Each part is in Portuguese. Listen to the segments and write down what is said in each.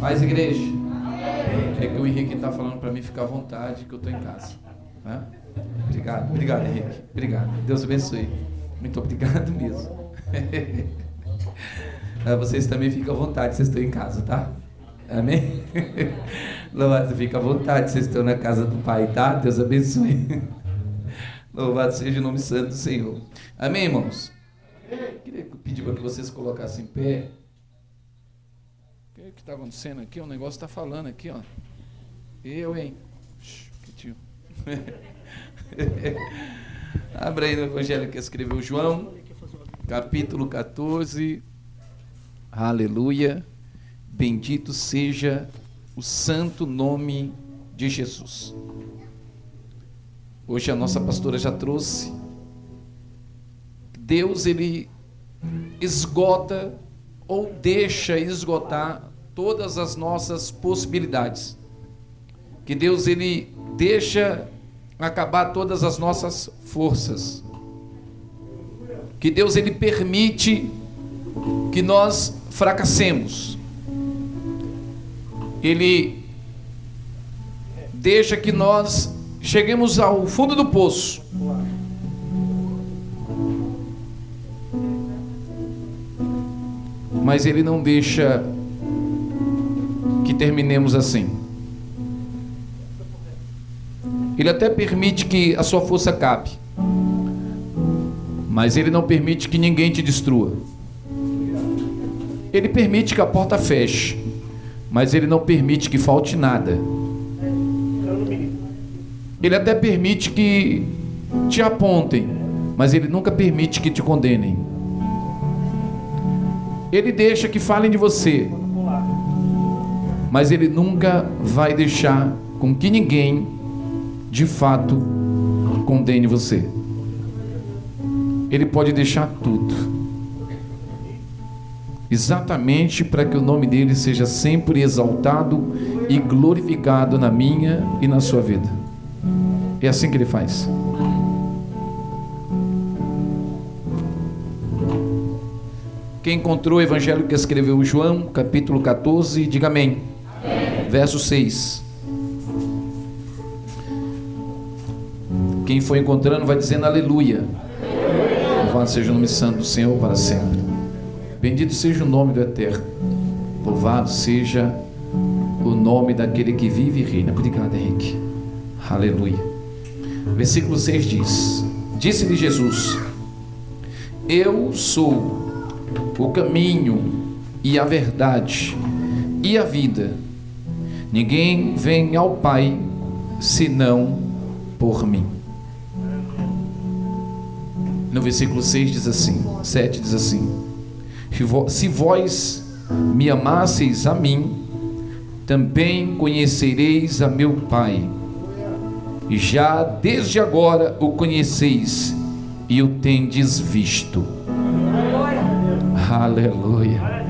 Paz, igreja. É que o Henrique está falando para mim ficar à vontade, que eu estou em casa. Tá? Obrigado, obrigado, Henrique. Obrigado. Deus abençoe. Muito obrigado mesmo. Vocês também ficam à vontade, vocês estão em casa, tá? Amém? Louvado, fica à vontade, vocês estão na casa do Pai, tá? Deus abençoe. Louvado seja o nome santo do Senhor. Amém, irmãos? Queria pedir para que vocês colocassem em pé. Que está acontecendo aqui? O negócio está falando aqui, ó. Eu, hein? Que tio. Abra aí no Evangelho que escreveu João, capítulo 14. Aleluia. Bendito seja o santo nome de Jesus. Hoje a nossa pastora já trouxe. Deus ele esgota ou deixa esgotar todas as nossas possibilidades. Que Deus ele deixa acabar todas as nossas forças. Que Deus ele permite que nós fracassemos. Ele deixa que nós cheguemos ao fundo do poço. Mas ele não deixa que terminemos assim. Ele até permite que a sua força cabe. Mas ele não permite que ninguém te destrua. Ele permite que a porta feche, mas ele não permite que falte nada. Ele até permite que te apontem, mas ele nunca permite que te condenem. Ele deixa que falem de você, mas ele nunca vai deixar com que ninguém de fato condene você. Ele pode deixar tudo. Exatamente para que o nome dele seja sempre exaltado e glorificado na minha e na sua vida. É assim que ele faz. Quem encontrou o evangelho que escreveu João, capítulo 14, diga amém. Verso 6. Quem foi encontrando vai dizendo aleluia. Louvado seja o nome santo do Senhor para sempre. Bendito seja o nome do Eterno. Louvado seja o nome daquele que vive e reina. Obrigado, Henrique. Aleluia. Versículo 6 diz: Disse-lhe Jesus: Eu sou o caminho e a verdade e a vida. Ninguém vem ao Pai senão por mim. No versículo 6 diz assim, 7 diz assim: Se vós me amasseis a mim, também conhecereis a meu Pai. E já desde agora o conheceis e o tendes visto. Aleluia.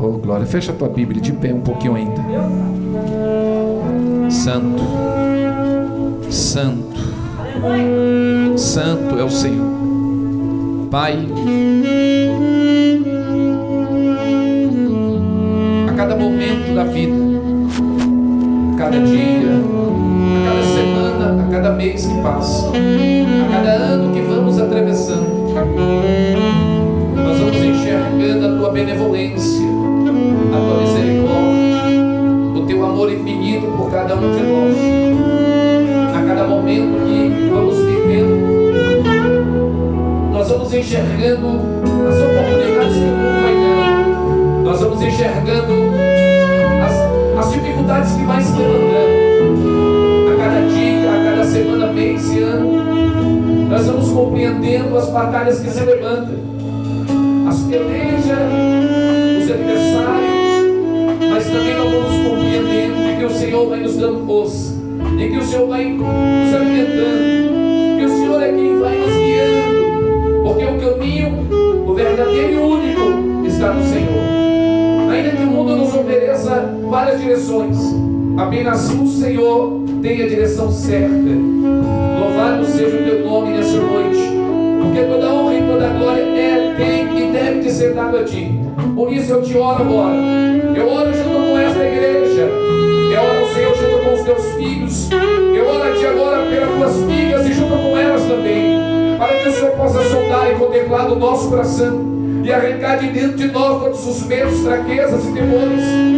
Oh, glória. Fecha a tua Bíblia de pé um pouquinho ainda. Santo. Santo. Santo é o Senhor. Pai, a cada momento da vida, a cada dia, a cada semana, a cada mês que passa, a cada ano que vamos atravessando, nós vamos enxergando a tua benevolência, a tua misericórdia, amor infinito por cada um de nós, a cada momento que vamos vivendo nós vamos enxergando as oportunidades que o mundo vai dando, nós vamos enxergando as, as dificuldades que vai se levantando a cada dia, a cada semana, mês e ano. Nós vamos compreendendo as batalhas que se levantam, as pelejas, os aniversários, mas também nós vamos compreendendo de que o Senhor vai nos dando força, de que o Senhor vai nos alimentando, que o Senhor é quem vai nos guiando porque o caminho, o verdadeiro e único, está no Senhor. Ainda que o mundo nos ofereça várias direções, apenas o Senhor tem a direção certa. Louvado seja o teu nome nessa noite, porque toda honra e toda glória é, tem e deve te ser dado a ti. Por isso eu te oro agora. Eu oro os teus filhos. Eu oro a ti agora pelas tuas filhas e junto com elas também, para que o Senhor possa soltar e contemplar no nosso coração e arrancar de dentro de nós todos os medos, fraquezas e temores.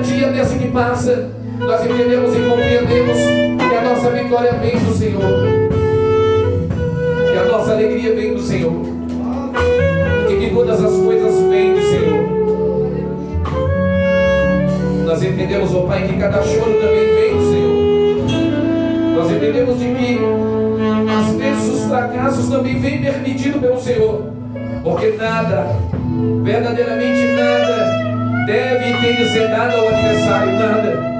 Dia desse que passa, nós entendemos e compreendemos que a nossa vitória vem do Senhor que a nossa alegria vem do Senhor. E que todas as coisas vêm do Senhor. Nós entendemos, ó Pai, que cada choro também vem do Senhor. Nós entendemos de que às vezes os fracassos também vêm permitidos pelo Senhor. Porque nada, verdadeiramente nada, deve ter que ser dado ao adversário, nada.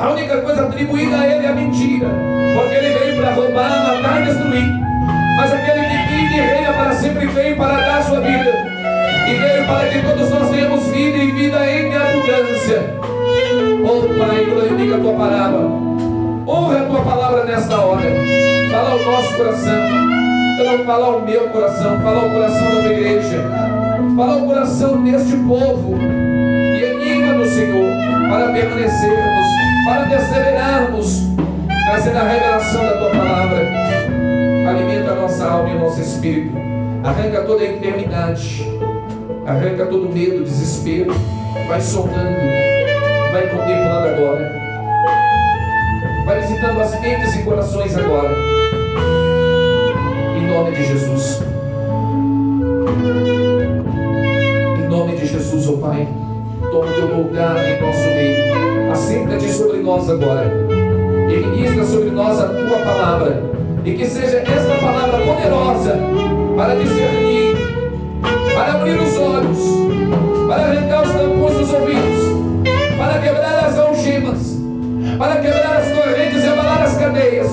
A única coisa atribuída a ele é a mentira. Porque ele veio para roubar, matar e destruir mas aquele que vive e reina para sempre veio para dar sua vida. E veio para que todos nós tenhamos vida e vida em abundância. Oh Pai, glorifica a tua palavra. Honra a tua palavra nesta hora. Fala o nosso coração. Não fala o meu coração, fala o coração da tua igreja. Fala o coração deste povo. Senhor, para permanecermos, para perseverarmos, trazendo a revelação da tua palavra. Alimenta a nossa alma e o nosso espírito, arranca toda a enfermidade, arranca todo medo, desespero, vai sondando, vai contemplando agora, vai visitando as mentes e corações agora, em nome de Jesus. Em nome de Jesus, ó oh Pai, toma o teu lugar em nosso meio, assenta-te sobre nós agora, e ministra sobre nós a tua palavra e que seja esta palavra poderosa para discernir, para abrir os olhos, para arrancar os tampões dos ouvidos, para quebrar as algemas, para quebrar as correntes e abalar as cadeias,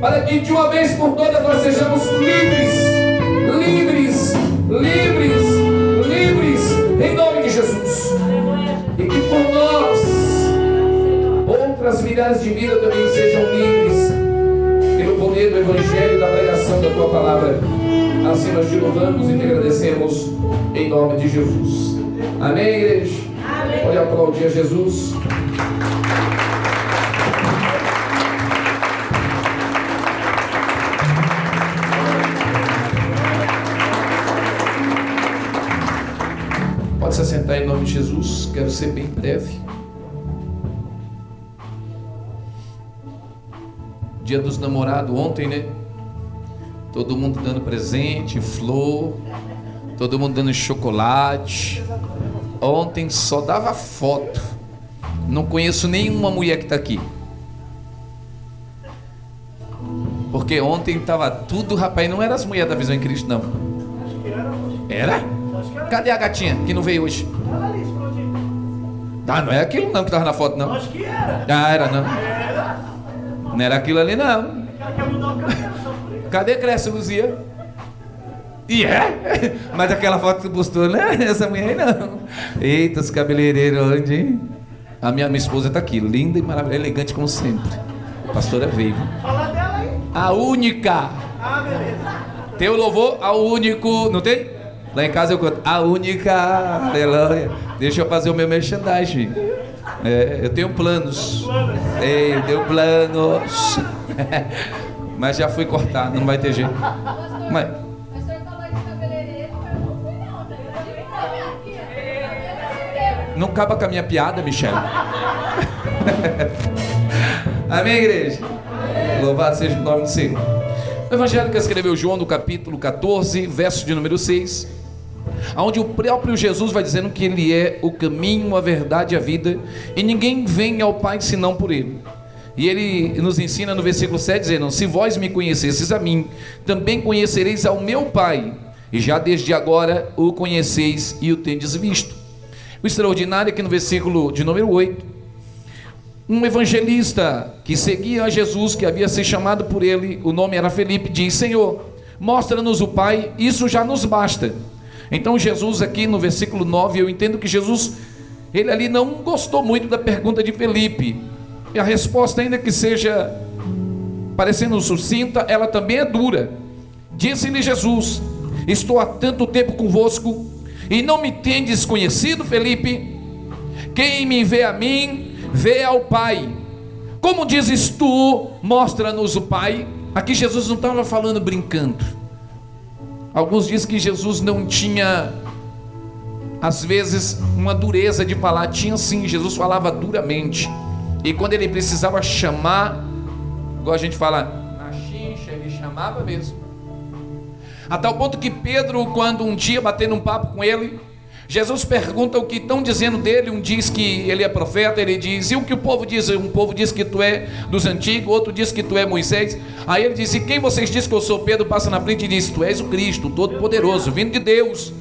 para que de uma vez por todas nós sejamos livres, livres, livres, E que por nós outras milhares de vidas também sejam livres poder do Evangelho e da pregação da tua palavra. Assim nós te louvamos e te agradecemos em nome de Jesus. Amém, igreja? Amém. Pode aplaudir a Jesus. Nome de Jesus. Quero ser bem breve. Dia dos namorados ontem, né? Todo mundo dando presente, flor, todo mundo dando chocolate. Ontem só dava foto. Não conheço nenhuma mulher que está aqui. Porque ontem estava tudo, rapaz, não era as mulheres da visão em Cristo, não. Era? Cadê a gatinha que não veio hoje? Ah, não é aquilo não que estava na foto, não. Acho que era. Ah, era não. Não era aquilo ali, não. Cadê Cresce Luzia? E é? Mas aquela foto que tu postou, não é essa mulher aí, não. Eita, os cabeleireiros onde, hein? A minha, minha esposa está aqui, linda e maravilhosa, elegante como sempre. A pastora veio. Fala dela aí. A única. Ah, beleza. Tem o louvor ao único, não tem? Lá em casa eu conto, a única, aleluia. Deixa eu fazer o meu merchandising. É, eu tenho planos. É, eu tenho planos. Mas já fui cortado, não vai ter jeito. Mas... Não acaba com a minha piada, Michel. Amém, igreja? Louvado seja o nome do Senhor. O Evangelho que escreveu João no capítulo 14, verso de número 6 onde o próprio Jesus vai dizendo que Ele é o caminho, a verdade e a vida, e ninguém vem ao Pai senão por Ele. E ele nos ensina no versículo 7 dizendo: Se vós me conhecesseis a mim, também conhecereis ao meu Pai, e já desde agora o conheceis e o tendes visto. O extraordinário é que no versículo de número 8, um evangelista que seguia a Jesus, que havia sido chamado por ele, o nome era Felipe, diz: Senhor, mostra-nos o Pai, isso já nos basta. Então, Jesus, aqui no versículo 9, eu entendo que Jesus, ele ali não gostou muito da pergunta de Felipe, e a resposta, ainda que seja parecendo sucinta, ela também é dura. Disse-lhe Jesus: Estou há tanto tempo convosco, e não me tendes conhecido, Felipe? Quem me vê a mim, vê ao Pai. Como dizes tu, mostra-nos o Pai. Aqui Jesus não estava falando brincando. Alguns dizem que Jesus não tinha, às vezes, uma dureza de falar. Tinha sim, Jesus falava duramente. E quando ele precisava chamar, igual a gente fala, na xincha, ele chamava mesmo. A tal ponto que Pedro, quando um dia batendo um papo com ele, Jesus pergunta o que estão dizendo dele. Um diz que ele é profeta, ele diz, e o que o povo diz? Um povo diz que tu é dos antigos, outro diz que tu é Moisés. Aí ele diz: E quem vocês dizem que eu sou? Pedro passa na frente e diz: Tu és o Cristo, Todo-Poderoso, vindo de Deus.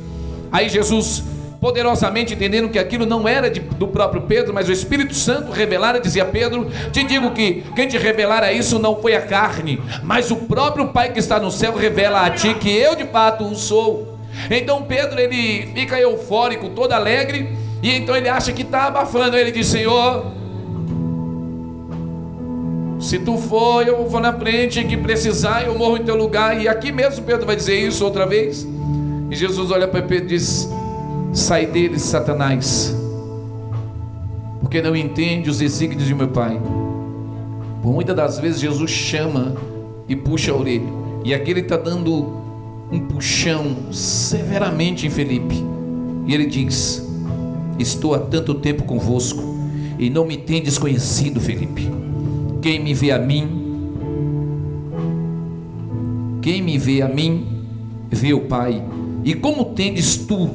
Aí Jesus, poderosamente entendendo que aquilo não era de, do próprio Pedro, mas o Espírito Santo revelara, dizia Pedro: Te digo que quem te revelara isso não foi a carne, mas o próprio Pai que está no céu revela a ti que eu de fato o sou. Então Pedro ele fica eufórico, todo alegre, e então ele acha que está abafando. Ele diz: Senhor, se tu for, eu vou na frente, que precisar, eu morro em teu lugar. E aqui mesmo Pedro vai dizer isso outra vez. E Jesus olha para Pedro e diz: Sai dele, Satanás, porque não entende os desígnios de meu Pai. Muitas das vezes Jesus chama e puxa a orelha, e aqui ele está dando um puxão severamente em Felipe. E ele diz: Estou há tanto tempo convosco e não me tendes conhecido, Felipe. Quem me vê a mim, quem me vê a mim, vê o Pai. E como tendes tu?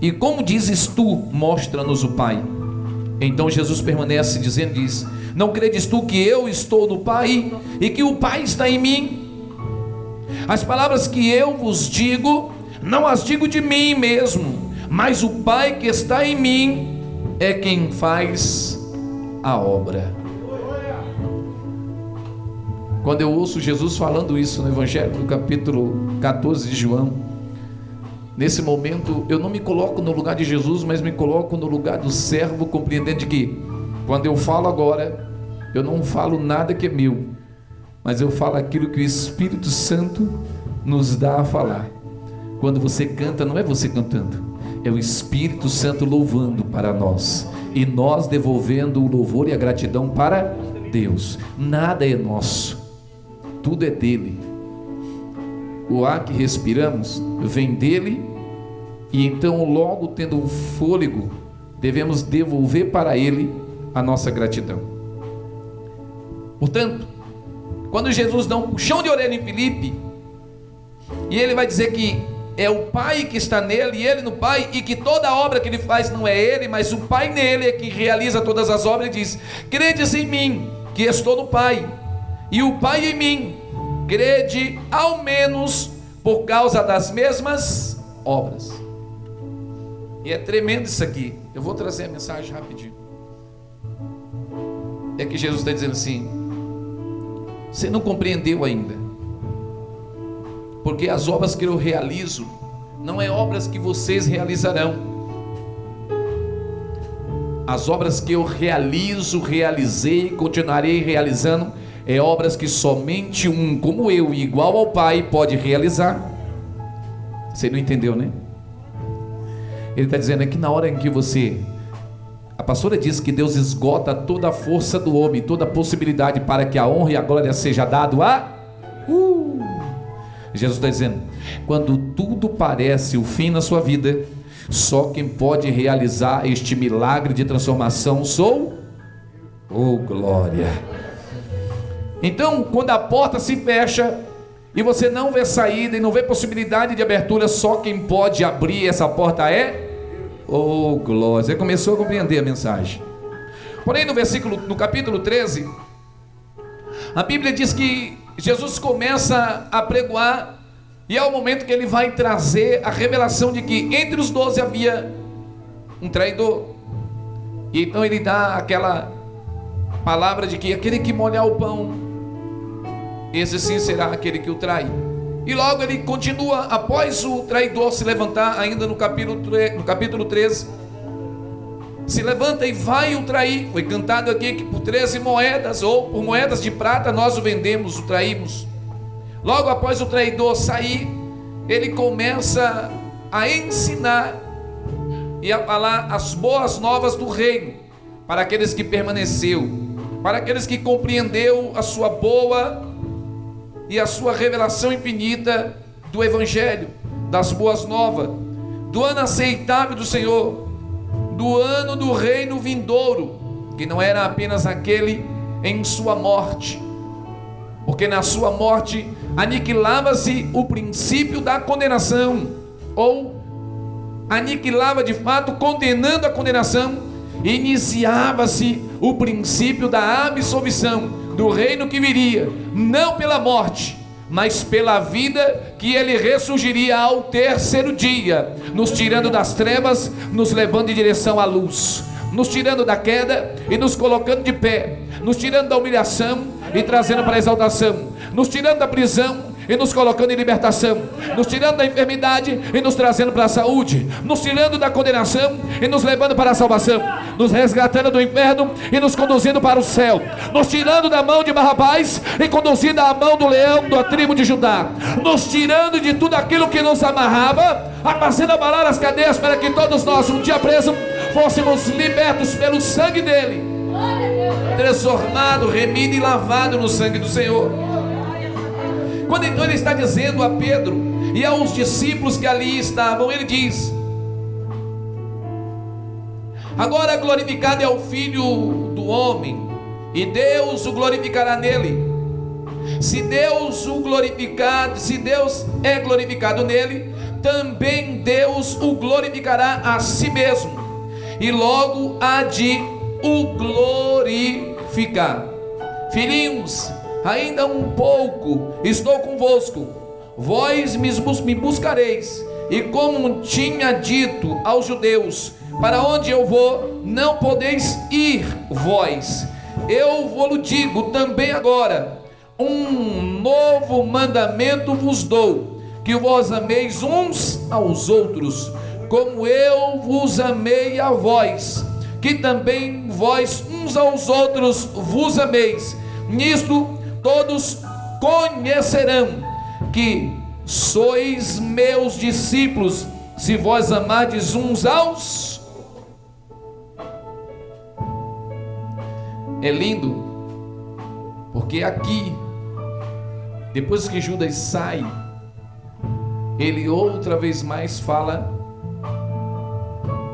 E como dizes tu, mostra-nos o Pai. Então Jesus permanece dizendo: diz, Não credes tu que eu estou no Pai e que o Pai está em mim? As palavras que eu vos digo, não as digo de mim mesmo, mas o Pai que está em mim é quem faz a obra. Quando eu ouço Jesus falando isso no Evangelho, no capítulo 14 de João, nesse momento eu não me coloco no lugar de Jesus, mas me coloco no lugar do servo, compreendendo de que, quando eu falo agora, eu não falo nada que é meu, mas eu falo aquilo que o Espírito Santo nos dá a falar. Quando você canta, não é você cantando, é o Espírito Santo louvando para nós e nós devolvendo o louvor e a gratidão para Deus. Nada é nosso, tudo é dele. O ar que respiramos vem dele e então, logo tendo um fôlego, devemos devolver para ele a nossa gratidão. Portanto, quando Jesus dá um puxão de orelha em Filipe, e ele vai dizer que é o Pai que está nele, e ele no Pai, e que toda obra que ele faz não é ele, mas o Pai nele é que realiza todas as obras, ele diz: Credes em mim, que estou no Pai, e o Pai em mim, crede ao menos por causa das mesmas obras. E é tremendo isso aqui. Eu vou trazer a mensagem rapidinho. É que Jesus está dizendo assim: você não compreendeu ainda. Porque as obras que eu realizo não é obras que vocês realizarão. As obras que eu realizo, realizei, continuarei realizando, é obras que somente um como eu, igual ao Pai, pode realizar. Você não entendeu, né? Ele está dizendo que na hora em que você a pastora diz que Deus esgota toda a força do homem, toda a possibilidade para que a honra e a glória seja dado a. Uh! Jesus está dizendo: quando tudo parece o fim na sua vida, só quem pode realizar este milagre de transformação sou. Oh, glória! Então, quando a porta se fecha e você não vê saída e não vê possibilidade de abertura, só quem pode abrir essa porta é Oh, glória. Você começou a compreender a mensagem. Porém, no versículo, no capítulo 13, a Bíblia diz que Jesus começa a pregoar, e é o momento que ele vai trazer a revelação de que entre os doze havia um traidor. E então ele dá aquela palavra de que aquele que molhar o pão, esse sim será aquele que o trai. E logo ele continua, após o traidor se levantar, ainda no capítulo, no capítulo 13, se levanta e vai o trair. Foi cantado aqui que por 13 moedas, ou por moedas de prata, nós o vendemos, o traímos. Logo após o traidor sair, ele começa a ensinar e a falar as boas novas do reino para aqueles que permaneceu, para aqueles que compreendeu a sua boa e a sua revelação infinita do evangelho, das boas novas, do ano aceitável do Senhor, do ano do reino vindouro, que não era apenas aquele em sua morte, porque na sua morte aniquilava-se o princípio da condenação, ou aniquilava de fato, condenando a condenação, iniciava-se o princípio da absolvição do reino que viria, não pela morte, mas pela vida que ele ressurgiria ao terceiro dia, nos tirando das trevas, nos levando em direção à luz, nos tirando da queda e nos colocando de pé, nos tirando da humilhação e trazendo para a exaltação, nos tirando da prisão e nos colocando em libertação, nos tirando da enfermidade e nos trazendo para a saúde, nos tirando da condenação e nos levando para a salvação, nos resgatando do inferno e nos conduzindo para o céu, nos tirando da mão de Barrabás e conduzindo à mão do leão da tribo de Judá, nos tirando de tudo aquilo que nos amarrava, fazendo abalar as cadeias para que todos nós, um dia presos, fôssemos libertos pelo sangue dele, transformado, remido e lavado no sangue do Senhor. Quando então ele está dizendo a Pedro e aos discípulos que ali estavam, ele diz: Agora glorificado é o Filho do homem, e Deus o glorificará nele. Se Deus o glorificado, se Deus é glorificado nele, também Deus o glorificará a si mesmo, e logo há de o glorificar. Filhinhos, ainda um pouco estou convosco, vós me buscareis, e como tinha dito aos judeus, para onde eu vou, não podeis ir vós. Eu vou-lo digo também agora: um novo mandamento vos dou, que vós ameis uns aos outros, como eu vos amei a vós, que também vós uns aos outros vos ameis. Nisto todos conhecerão que sois meus discípulos, se vós amardes uns aos. É lindo, porque aqui, depois que Judas sai, ele outra vez mais fala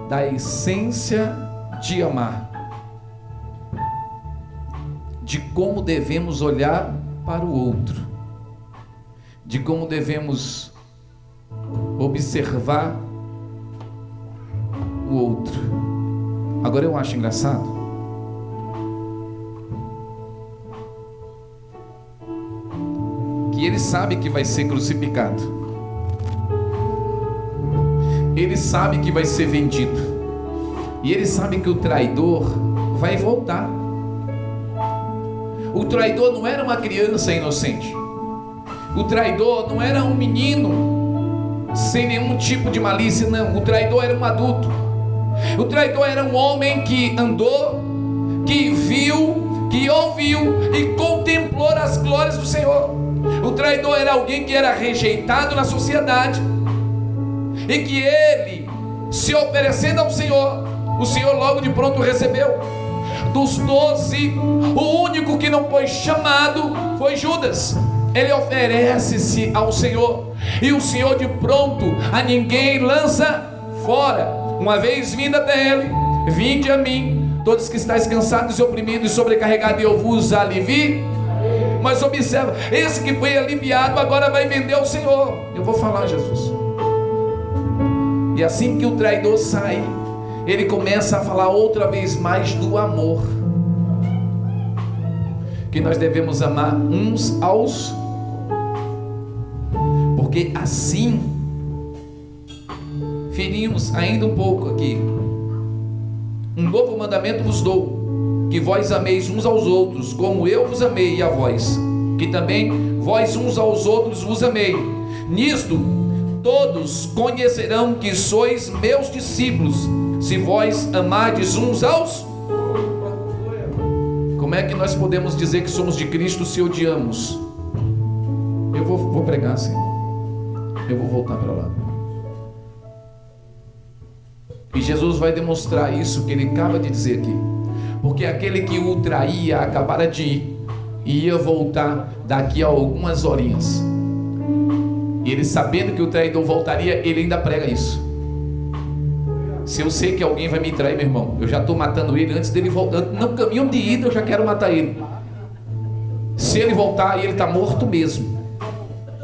da essência de amar de como devemos olhar para o outro, de como devemos observar o outro. Agora eu acho engraçado. Que ele sabe que vai ser crucificado. Ele sabe que vai ser vendido. E ele sabe que o traidor vai voltar. O traidor não era uma criança inocente. O traidor não era um menino sem nenhum tipo de malícia, não. O traidor era um adulto. O traidor era um homem que andou, que viu, que ouviu e contemplou as glórias do Senhor. O traidor era alguém que era rejeitado na sociedade e que ele, se oferecendo ao Senhor, o Senhor logo de pronto recebeu dos doze, o único que não foi chamado foi Judas. Ele oferece-se ao Senhor, e o Senhor de pronto a ninguém lança fora. Uma vez vindo até ele, vinde a mim, todos que estáis cansados e oprimidos e sobrecarregados, e eu vos alivi. Mas observa, esse que foi aliviado agora vai vender ao Senhor. Eu vou falar, Jesus. E assim que o traidor sai, ele começa a falar outra vez mais do amor. Que nós devemos amar uns aos porque assim ferimos ainda um pouco aqui. Um novo mandamento vos dou: que vós ameis uns aos outros, como eu vos amei a vós, que também vós uns aos outros vos amei. Nisto todos conhecerão que sois meus discípulos, se vós amardes uns aos Como é que nós podemos dizer que somos de Cristo se odiamos? Eu vou, vou pregar assim. Eu vou voltar para lá. E Jesus vai demonstrar isso que ele acaba de dizer aqui. Porque aquele que o traía acabara de ir e ia voltar daqui a algumas horinhas. E ele sabendo que o traidor voltaria, ele ainda prega isso. Se eu sei que alguém vai me trair, meu irmão, eu já estou matando ele antes dele voltar. No caminho de ida eu já quero matar ele. Se ele voltar, ele está morto mesmo.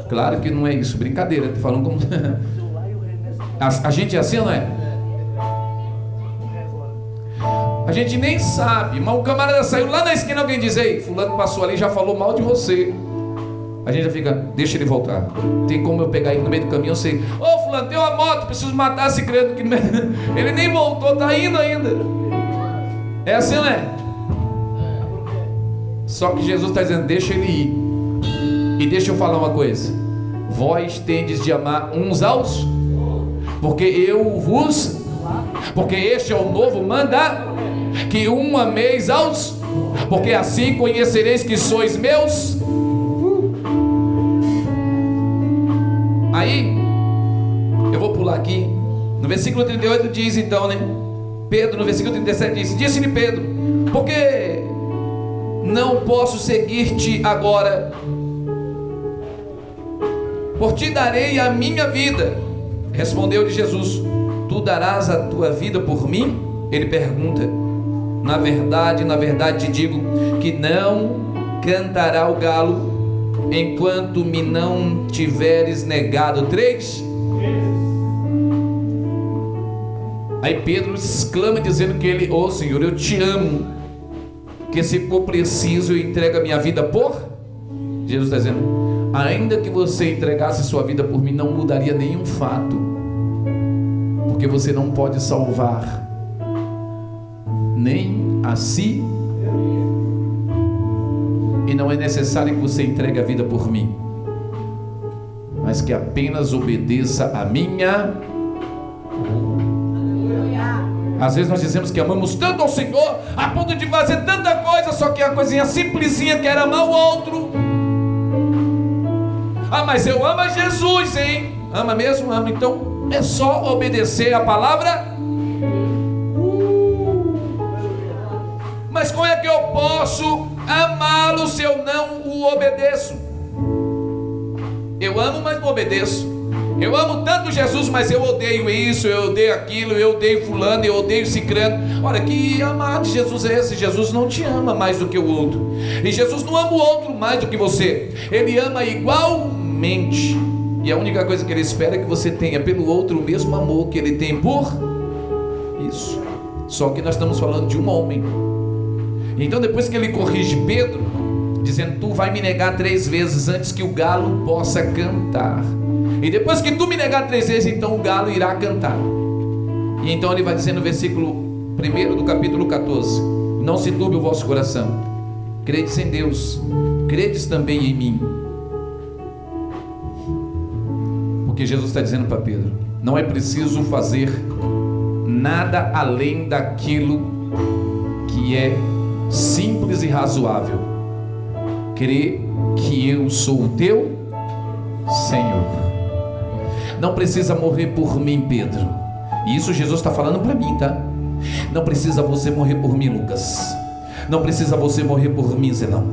Claro que não é isso, brincadeira. Estou falando como. a, a gente é assim, não é? A gente nem sabe, mas o camarada saiu lá na esquina, alguém diz, ei, fulano passou ali já falou mal de você. A gente já fica, deixa ele voltar. Tem como eu pegar ele no meio do caminho, eu sei, ô oh, fulano, tem uma moto, preciso matar esse credo que ele nem voltou, tá indo ainda. É assim, não é? Só que Jesus está dizendo, deixa ele ir. E deixa eu falar uma coisa. Vós tendes de amar uns aos, porque eu vos, porque este é o novo mandamento que um ameis aos, porque assim conhecereis que sois meus. Aí, eu vou pular aqui. No versículo 38 diz então, né? Pedro, no versículo 37 diz: Disse-lhe Pedro, porque não posso seguir-te agora, por ti darei a minha vida. Respondeu-lhe Jesus: Tu darás a tua vida por mim? Ele pergunta: na verdade, na verdade te digo que não cantará o galo enquanto me não tiveres negado três. Aí Pedro exclama dizendo que ele, ô oh, Senhor, eu te amo, que se for preciso eu entrego a minha vida por. Jesus está dizendo, ainda que você entregasse sua vida por mim, não mudaria nenhum fato, porque você não pode salvar nem a si. E não é necessário que você entregue a vida por mim, mas que apenas obedeça a minha. Às vezes nós dizemos que amamos tanto ao Senhor, a ponto de fazer tanta coisa, só que a coisinha simplesinha que era amar o outro. Ah, mas eu amo a Jesus, hein? Ama mesmo? Ama. Então é só obedecer a palavra Mas como é que eu posso amá-lo se eu não o obedeço? Eu amo, mas não obedeço. Eu amo tanto Jesus, mas eu odeio isso, eu odeio aquilo, eu odeio fulano, eu odeio cicrano. Olha, que amar de Jesus é esse? Jesus não te ama mais do que o outro. E Jesus não ama o outro mais do que você. Ele ama igualmente. E a única coisa que ele espera é que você tenha pelo outro o mesmo amor que ele tem por isso. Só que nós estamos falando de um homem. Então, depois que ele corrige Pedro, dizendo: Tu vai me negar três vezes antes que o galo possa cantar. E depois que tu me negar três vezes, então o galo irá cantar. E então ele vai dizer no versículo 1 do capítulo 14: Não se turbe o vosso coração, credes em Deus, credes também em mim. Porque Jesus está dizendo para Pedro: Não é preciso fazer nada além daquilo que é simples e razoável. Crê que eu sou o teu Senhor. Não precisa morrer por mim, Pedro. E isso Jesus está falando para mim, tá? Não precisa você morrer por mim, Lucas. Não precisa você morrer por mim, Zenão.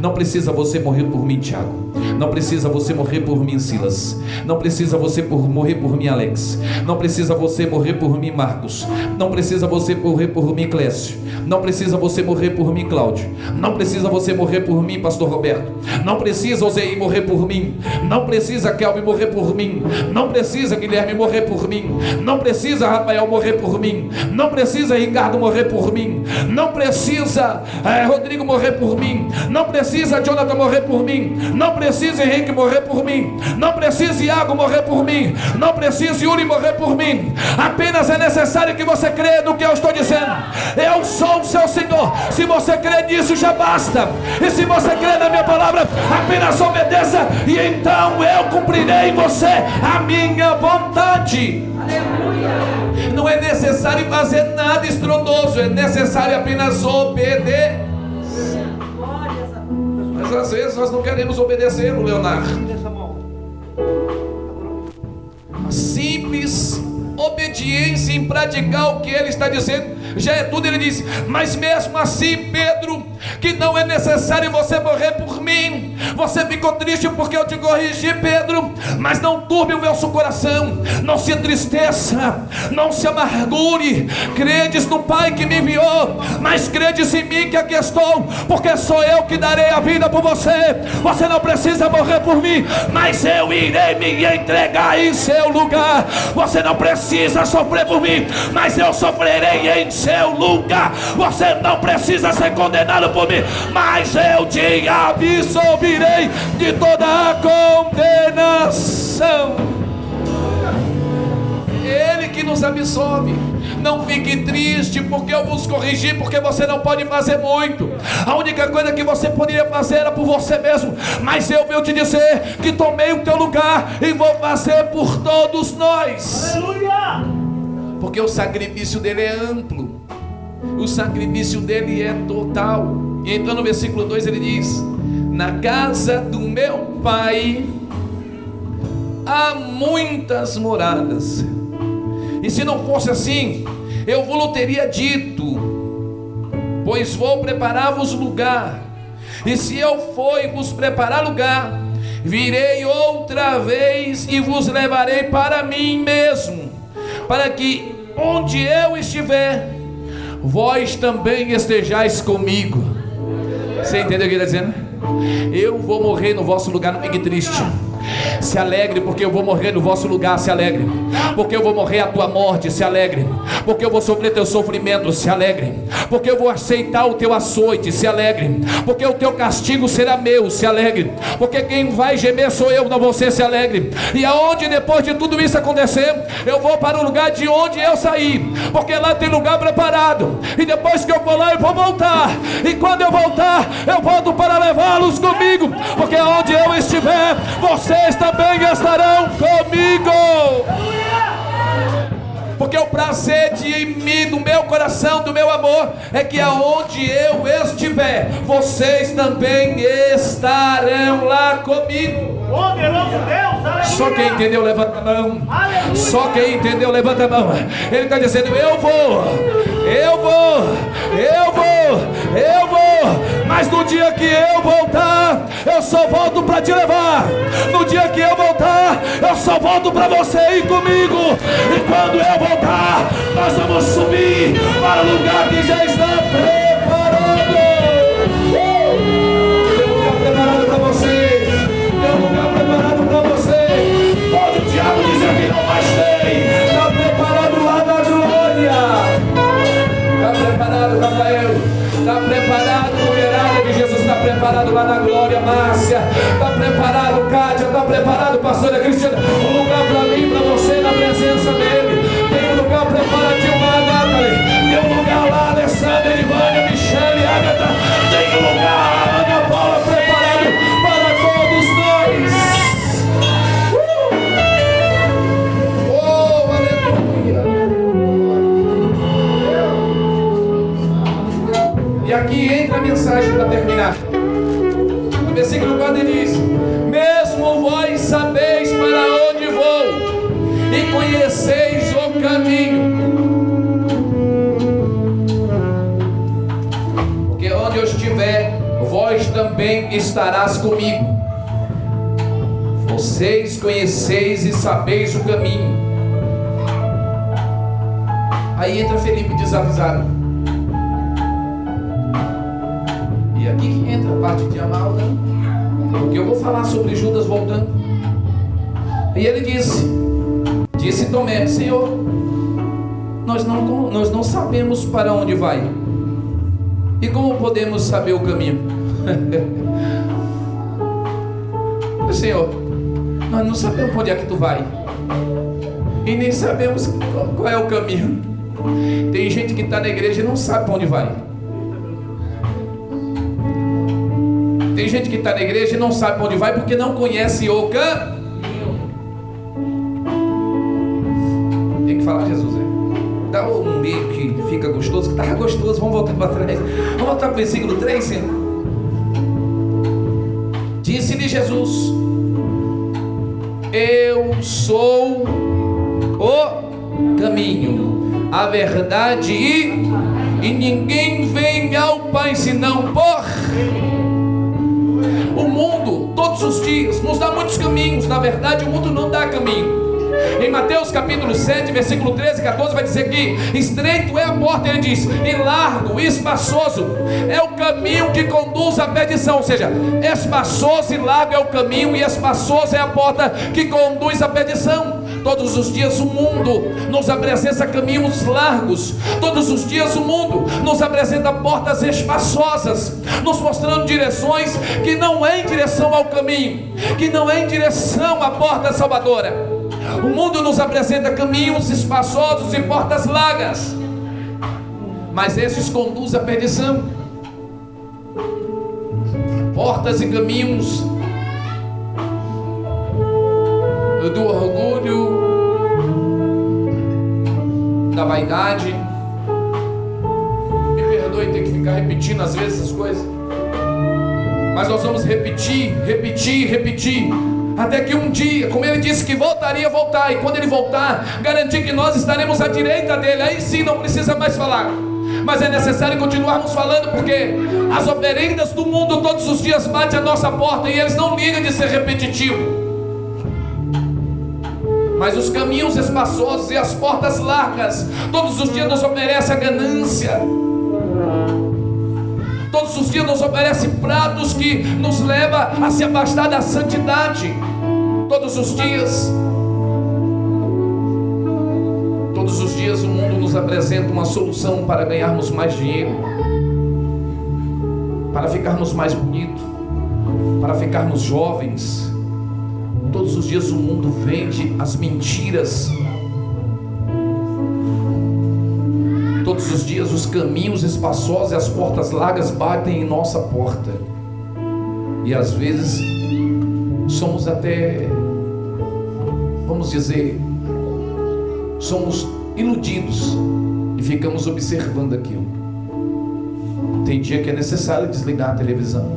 Não precisa você morrer por mim, Tiago. Não precisa você morrer por mim, Silas. Não precisa você por, morrer por mim, Alex. Não precisa você morrer por mim, Marcos. Não precisa você morrer por mim, Clécio. Não precisa você morrer por mim, Cláudio. Não precisa você morrer por mim, Pastor Roberto. Não precisa Ozei morrer por mim. Não precisa Kelvin morrer por mim. Não precisa Guilherme morrer por mim. Não precisa Rafael morrer por mim. Não precisa Ricardo morrer por mim. Não precisa é, Rodrigo morrer por mim. Não precisa Jonathan morrer por mim. Não precisa Henrique morrer por mim, não precisa Iago morrer por mim, não precisa Yuri morrer por mim. Apenas é necessário que você creia no que eu estou dizendo. Eu sou o seu Senhor. Se você crê nisso, já basta. E se você crê na minha palavra, apenas obedeça, e então eu cumprirei em você a minha vontade. Aleluia. Não é necessário fazer nada estrondoso, é necessário apenas obedecer. Mas às vezes nós não queremos obedecer, Leonardo. Simples obediência em praticar o que ele está dizendo, já é tudo. Ele diz: Mas mesmo assim, Pedro, que não é necessário você morrer por mim. Você ficou triste porque eu te corrigi, Pedro, mas não turbe o vosso coração, não se entristeça, não se amargure. Credes no Pai que me enviou, mas credes em mim que aqui estou, porque sou eu que darei a vida por você. Você não precisa morrer por mim, mas eu irei me entregar em seu lugar. Você não precisa sofrer por mim, mas eu sofrerei em seu lugar. Você não precisa ser condenado por mim, mas eu te absolverei de toda a condenação. Ele que nos absolve. Não fique triste porque eu vos corrigi, porque você não pode fazer muito. A única coisa que você poderia fazer era por você mesmo. Mas eu venho te dizer que tomei o teu lugar e vou fazer por todos nós. Aleluia! Porque o sacrifício dele é amplo. O sacrifício dele é total. E então no versículo 2 ele diz: Na casa do meu pai há muitas moradas. E se não fosse assim, eu vos teria dito, pois vou preparar-vos lugar. E se eu for vos preparar lugar, virei outra vez e vos levarei para mim mesmo, para que onde eu estiver, vós também estejais comigo. Você entendeu o que ele está dizendo? Eu vou morrer no vosso lugar, não fique triste. Se alegre, porque eu vou morrer no vosso lugar. Se alegre, porque eu vou morrer a tua morte. Se alegre, porque eu vou sofrer teu sofrimento. Se alegre, porque eu vou aceitar o teu açoite. Se alegre, porque o teu castigo será meu. Se alegre, porque quem vai gemer sou eu, não você. Se alegre, e aonde depois de tudo isso acontecer, eu vou para o lugar de onde eu saí, porque lá tem lugar preparado. E depois que eu for lá, eu vou voltar. E quando eu voltar, eu volto para levá-los comigo, porque onde eu estiver, você vocês também estarão comigo. Porque o prazer de mim, do meu coração, do meu amor, é que aonde eu estiver, vocês também estarão lá comigo. Só quem entendeu, levanta a mão. Só quem entendeu, levanta a mão. Ele está dizendo: Eu vou, eu vou, eu vou, eu vou. Mas no dia que eu voltar, eu só volto para te levar. No dia que eu voltar, eu só volto para você ir comigo. E quando eu voltar, nós vamos subir para o lugar que já está preparado. Preparado lá na glória, Márcia. Está preparado, Kátia. Está preparado, pastora Cristina. Um lugar para mim, para você, na presença dele. Tem um lugar Nathalie. Tem um lugar lá, Alessandra, Edivânia, Michele, Agatha. Tem um lugar, Ana Paula, preparado para todos nós. E aqui entra a mensagem para terminar. Estarás comigo. Vocês conheceis e sabeis o caminho. Aí entra Felipe desavisado. aqui que entra a parte de ou não. Porque eu vou falar sobre Judas voltando. E ele disse: Disse Tomé, Senhor, nós não, nós não sabemos para onde vai. E como podemos saber o caminho? Senhor, nós não sabemos onde é que tu vai. E nem sabemos qual é o caminho. Tem gente que está na igreja e não sabe para onde vai. Tem gente que está na igreja e não sabe para onde vai porque não conhece o caminho. Tem que falar Jesus. Né? Dá um meio que fica gostoso, que estava gostoso. Vamos voltar para trás. Vamos voltar para o versículo 3, Senhor. Disse-lhe Jesus: Eu sou o caminho, a verdade e, e ninguém vem ao Pai senão por. O mundo, todos os dias, nos dá muitos caminhos. Na verdade, o mundo não dá caminho. Em Mateus capítulo 7, versículo 13 e 14, vai dizer que estreito é a porta, ele diz, e largo, espaçoso é o caminho que conduz à perdição. Ou seja, espaçoso e largo é o caminho, e espaçoso é a porta que conduz à perdição. Todos os dias o mundo nos apresenta caminhos largos. Todos os dias o mundo nos apresenta portas espaçosas, nos mostrando direções que não é em direção ao caminho, que não é em direção à porta salvadora. O mundo nos apresenta caminhos espaçosos e portas largas, mas esses conduzem à perdição. Portas e caminhos do orgulho, da vaidade. Me perdoe ter que ficar repetindo às vezes essas coisas, mas nós vamos repetir, repetir, repetir até que um dia, como ele disse que voltaria, voltar, e quando ele voltar, garantir que nós estaremos à direita dele, aí sim não precisa mais falar. Mas é necessário continuarmos falando, porque as oferendas do mundo todos os dias batem a nossa porta e eles não ligam de ser repetitivo. Mas os caminhos espaçosos e as portas largas, todos os dias nos oferece a ganância Todos os dias nos oferece pratos que nos leva a se afastar da santidade. Todos os dias. Todos os dias o mundo nos apresenta uma solução para ganharmos mais dinheiro, para ficarmos mais bonitos, para ficarmos jovens. Todos os dias o mundo vende as mentiras Todos os dias os caminhos espaçosos e as portas largas batem em nossa porta. E às vezes somos até, vamos dizer, somos iludidos e ficamos observando aquilo. Tem dia que é necessário desligar a televisão,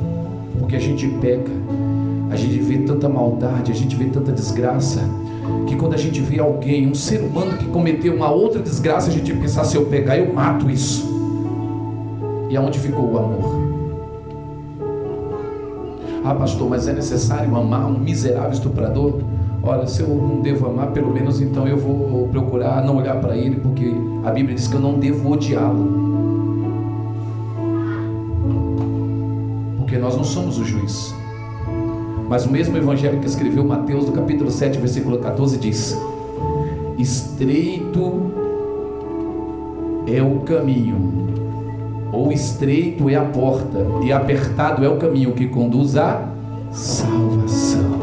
porque a gente peca, a gente vê tanta maldade, a gente vê tanta desgraça que quando a gente vê alguém, um ser humano que cometeu uma outra desgraça, a gente pensa: se eu pegar, eu mato isso. E aonde ficou o amor? Ah, pastor, mas é necessário amar um miserável estuprador? Olha, se eu não devo amar, pelo menos então eu vou procurar não olhar para ele, porque a Bíblia diz que eu não devo odiá-lo. Porque nós não somos o juiz. Mas o mesmo evangelho que escreveu Mateus, do capítulo 7, versículo 14, diz: Estreito é o caminho, ou estreito é a porta, e apertado é o caminho que conduz à salvação.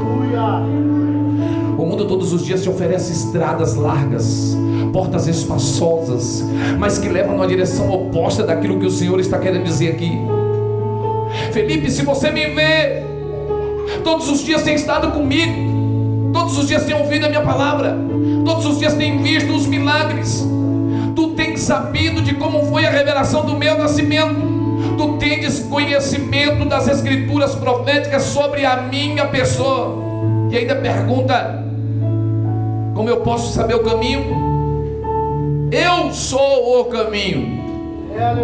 Mundo todos os dias te oferece estradas largas, portas espaçosas, mas que levam na direção oposta daquilo que o Senhor está querendo dizer aqui. Felipe, se você me vê todos os dias tem estado comigo, todos os dias tem ouvido a minha palavra, todos os dias tem visto os milagres. Tu tens sabido de como foi a revelação do meu nascimento. Tu tens conhecimento das escrituras proféticas sobre a minha pessoa. E ainda pergunta: como eu posso saber o caminho? Eu sou o caminho.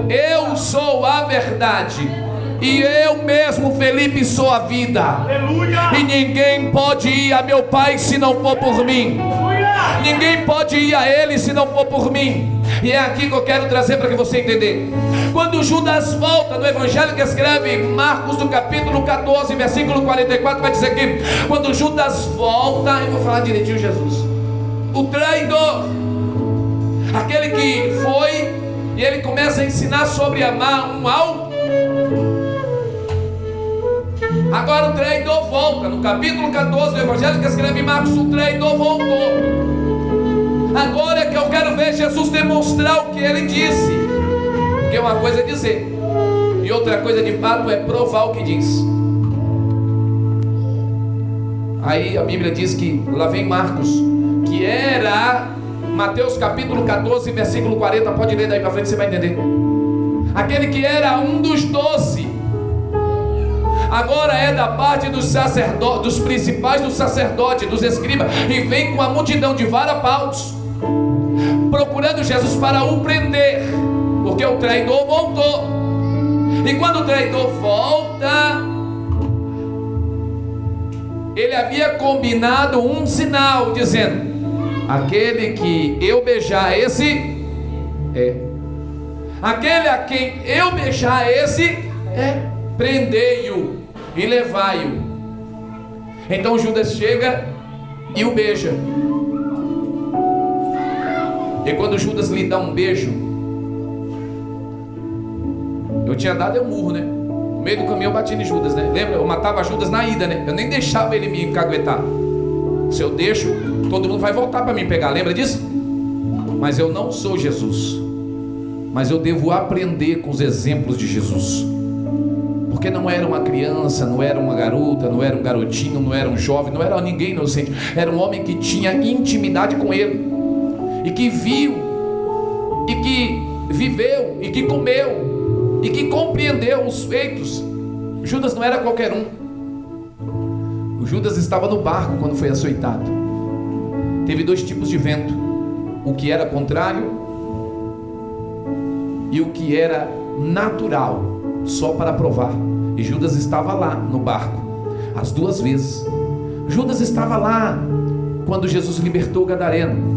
Eu sou a verdade e eu mesmo, Felipe, sou a vida. E ninguém pode ir a meu Pai se não for por mim. Ninguém pode ir a Ele se não for por mim. E é aqui que eu quero trazer para que você entender. Quando Judas volta no Evangelho que escreve Marcos do capítulo 14, versículo 44, vai dizer que quando Judas volta, eu vou falar direitinho Jesus. O traidor, aquele que foi e ele começa a ensinar sobre amar um ao Agora o traidor volta. No capítulo 14 do Evangelho que escreve Marcos, o traidor voltou. Agora é que eu quero ver Jesus demonstrar o que ele disse. Porque uma coisa é dizer, e outra coisa de fato é provar o que diz. Aí a Bíblia diz que, lá vem Marcos, Mateus capítulo 14, versículo 40, pode ler daí para frente, você vai entender. Aquele que era um dos doze, agora é da parte dos sacerdotes, dos principais dos sacerdotes, dos escribas, e vem com a multidão de varapaus, procurando Jesus para o prender, porque o traidor voltou. E quando o traidor volta, ele havia combinado um sinal, dizendo: Aquele que eu beijar, esse é. Aquele a quem eu beijar, esse é. Prendei-o e levai-o. Então Judas chega e o beija. E quando Judas lhe dá um beijo, eu tinha dado um murro, né? No meio do caminho eu bati em Judas, né? Lembra? Eu matava Judas na ida, né? Eu nem deixava ele me encaguetar. Se eu deixo, todo mundo vai voltar para me pegar. Lembra disso? Mas eu não sou Jesus. Mas eu devo aprender com os exemplos de Jesus. Porque não era uma criança, não era uma garota, não era um garotinho, não era um jovem, não era ninguém inocente. Era um homem que tinha intimidade com ele. E que viu, e que viveu, e que comeu, e que compreendeu os feitos. Judas não era qualquer um. O Judas estava no barco quando foi açoitado. Teve dois tipos de vento: o que era contrário e o que era natural, só para provar. E Judas estava lá no barco, as duas vezes. Judas estava lá quando Jesus libertou o Gadareno.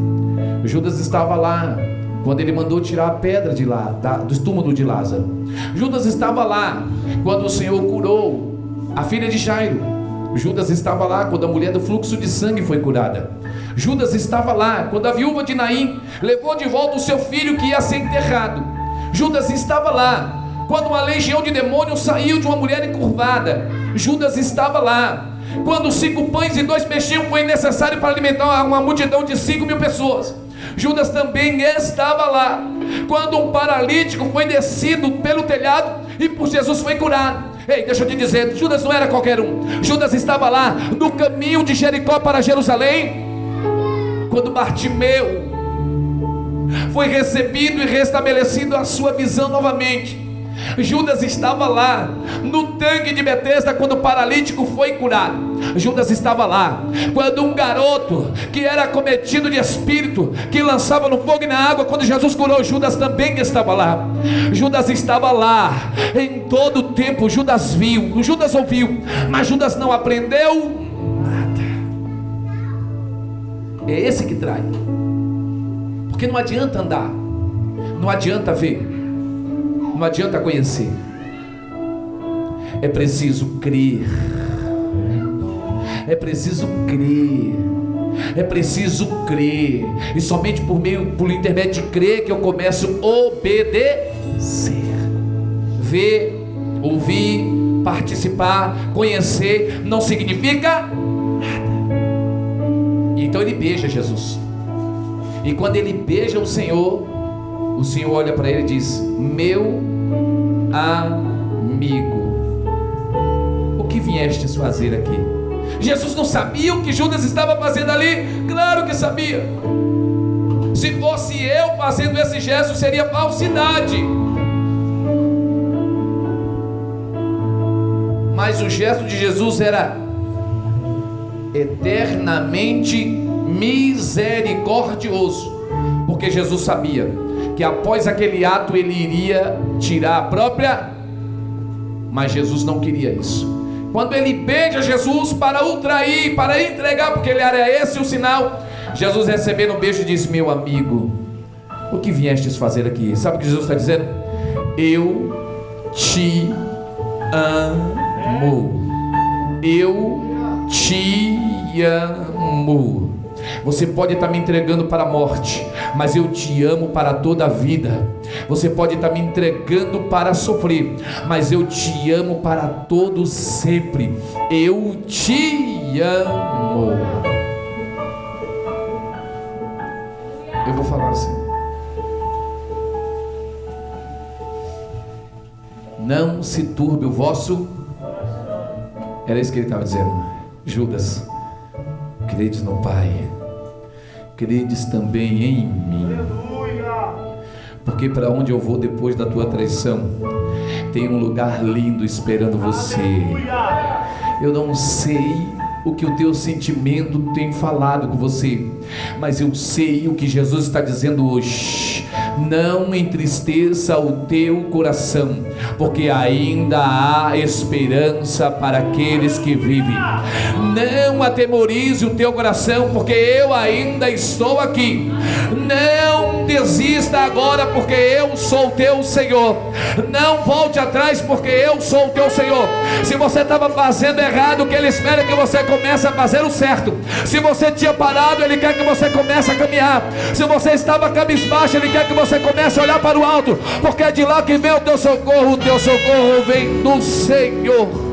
Judas estava lá quando ele mandou tirar a pedra de lá, da, do túmulo de Lázaro. Judas estava lá quando o Senhor curou a filha de Jairo. Judas estava lá quando a mulher do fluxo de sangue foi curada. Judas estava lá quando a viúva de Naim levou de volta o seu filho que ia ser enterrado. Judas estava lá quando uma legião de demônios saiu de uma mulher encurvada. Judas estava lá quando cinco pães e dois peixinhos foi necessário para alimentar uma multidão de cinco mil pessoas. Judas também estava lá quando um paralítico foi descido pelo telhado e por Jesus foi curado. Ei, deixa eu te dizer, Judas não era qualquer um. Judas estava lá no caminho de Jericó para Jerusalém, quando Bartimeu foi recebido e restabelecido a sua visão novamente. Judas estava lá no tanque de Betesda quando o paralítico foi curado. Judas estava lá quando um garoto que era cometido de espírito, que lançava no fogo e na água, quando Jesus curou, Judas também estava lá. Judas estava lá em todo o tempo. Judas viu, Judas ouviu, mas Judas não aprendeu nada. É esse que trai, porque não adianta andar, não adianta ver não adianta conhecer. É preciso crer. É preciso crer. É preciso crer. E somente por meio, por intermédio de crer, que eu começo a obedecer. Ver, ouvir, participar, conhecer, não significa nada. Então ele beija Jesus. E quando ele beija o Senhor, o Senhor olha para ele e diz: Meu amigo, o que viestes fazer aqui? Jesus não sabia o que Judas estava fazendo ali? Claro que sabia. Se fosse eu fazendo esse gesto, seria falsidade. Mas o gesto de Jesus era eternamente misericordioso, porque Jesus sabia que após aquele ato ele iria tirar a própria, mas Jesus não queria isso. Quando ele beija Jesus para o trair, para entregar, porque ele era esse o sinal, Jesus recebendo um beijo diz: Meu amigo, o que viestes fazer aqui? Sabe o que Jesus está dizendo? Eu te amo. Eu te amo. Você pode estar me entregando para a morte, mas eu te amo para toda a vida. Você pode estar me entregando para sofrer, mas eu te amo para todos sempre. Eu te amo. Eu vou falar assim. Não se turbe o vosso. Era isso que ele estava dizendo. Judas, credes no Pai, credes também em mim. Porque para onde eu vou depois da tua traição, tem um lugar lindo esperando você. Eu não sei o que o teu sentimento tem falado com você, mas eu sei o que Jesus está dizendo hoje. Não entristeça o teu coração, porque ainda há esperança para aqueles que vivem. Não atemorize o teu coração, porque eu ainda estou aqui. Não desista agora, porque eu sou teu Senhor. Não volte atrás, porque eu sou o teu Senhor. Se você estava fazendo errado, que Ele espera é que você comece a fazer o certo. Se você tinha parado, Ele quer que você comece a caminhar. Se você estava cabisbaixo, Ele quer que você comece a olhar para o alto, porque é de lá que vem o teu socorro. O teu socorro vem do Senhor.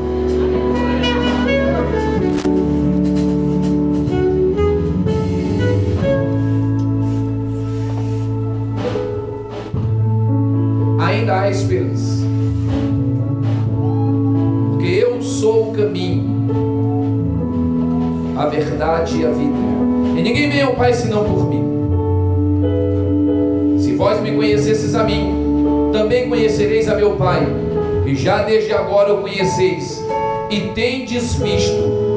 Meu Pai. E já desde agora o conheceis e tendes visto.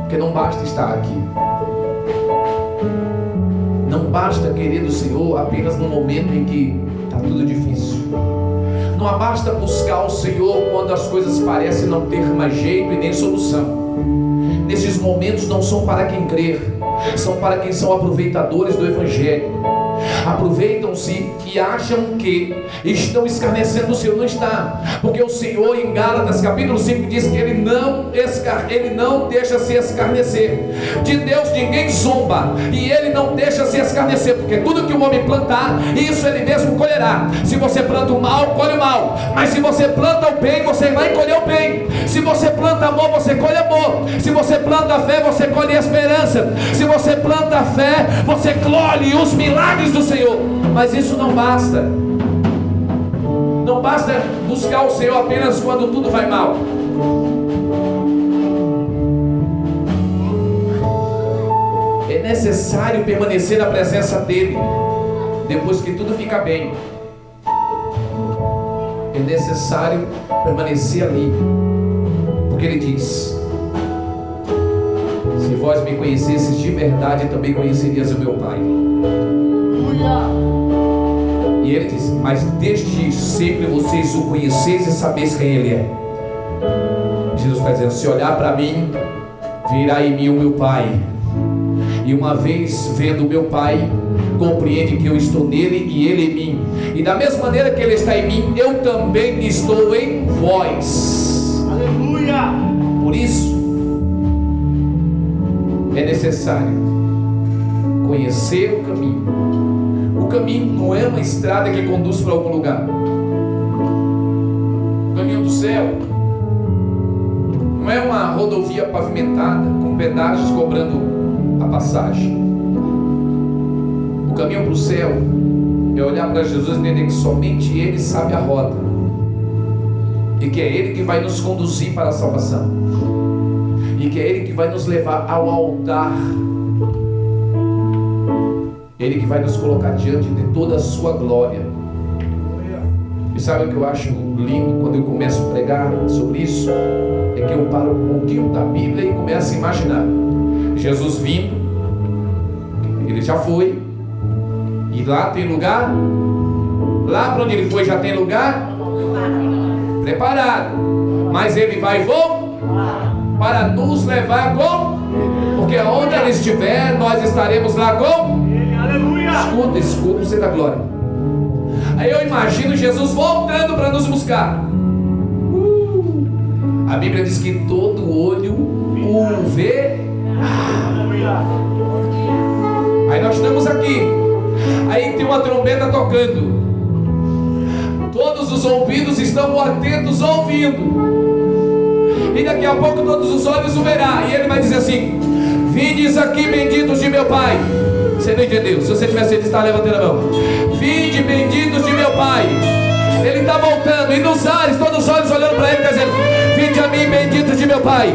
Porque não basta estar aqui basta querer do Senhor apenas no momento em que está tudo difícil. Não basta buscar o Senhor quando as coisas parecem não ter mais jeito e nem solução. Nesses momentos não são para quem crer, são para quem são aproveitadores do Evangelho aproveitam-se e acham que estão escarnecendo o Senhor. Não está, porque o Senhor em Gálatas capítulo 5 diz que ele não, escar, ele não deixa se escarnecer. De Deus ninguém zomba e ele não deixa se escarnecer, porque tudo que o homem plantar, isso ele mesmo colherá. Se você planta o mal, colhe o mal, mas se você planta o bem, você vai colher o bem. Se você planta amor, você colhe amor. Se você planta fé, você colhe esperança. Se você planta fé, você colhe os milagres do Senhor, mas isso não basta. Não basta buscar o Senhor apenas quando tudo vai mal. É necessário permanecer na presença dEle depois que tudo fica bem. É necessário permanecer ali, porque Ele diz: Se vós me conhecesses de verdade, também conhecerias o meu Pai. E ele diz: Mas desde sempre vocês o conheceis e sabeis quem ele é. Jesus está dizendo: Se olhar para mim, virá em mim o meu Pai. E uma vez vendo o meu Pai, compreende que eu estou nele e ele em mim. E da mesma maneira que ele está em mim, eu também estou em vós. Aleluia! Por isso, é necessário conhecer o caminho caminho não é uma estrada que conduz para algum lugar. O caminho do céu não é uma rodovia pavimentada com pedágios cobrando a passagem. O caminho para o céu é olhar para Jesus e entender que somente Ele sabe a rota e que é Ele que vai nos conduzir para a salvação e que é Ele que vai nos levar ao altar ele que vai nos colocar diante de toda a sua glória. E sabe o que eu acho lindo quando eu começo a pregar sobre isso? É que eu paro um pouquinho da Bíblia e começo a imaginar. Jesus vindo, ele já foi, e lá tem lugar, lá para onde ele foi já tem lugar? Preparado, mas ele vai voltar para nos levar com, porque onde ele estiver, nós estaremos lá com Escuta, escuta você da glória. Aí eu imagino Jesus voltando para nos buscar. Uh, A Bíblia diz que todo olho o vê. Aí nós estamos aqui. Aí tem uma trombeta tocando. Todos os ouvidos estão atentos ouvindo. E daqui a pouco todos os olhos o verá. E ele vai dizer assim: Vindes aqui, benditos de meu Pai. Você não entendeu? Se você tivesse está levantando a mão. Vinde, benditos de meu Pai. Ele está voltando. E nos ares, todos os olhos olhando para ele, dizendo: Vinde a mim, benditos de meu Pai.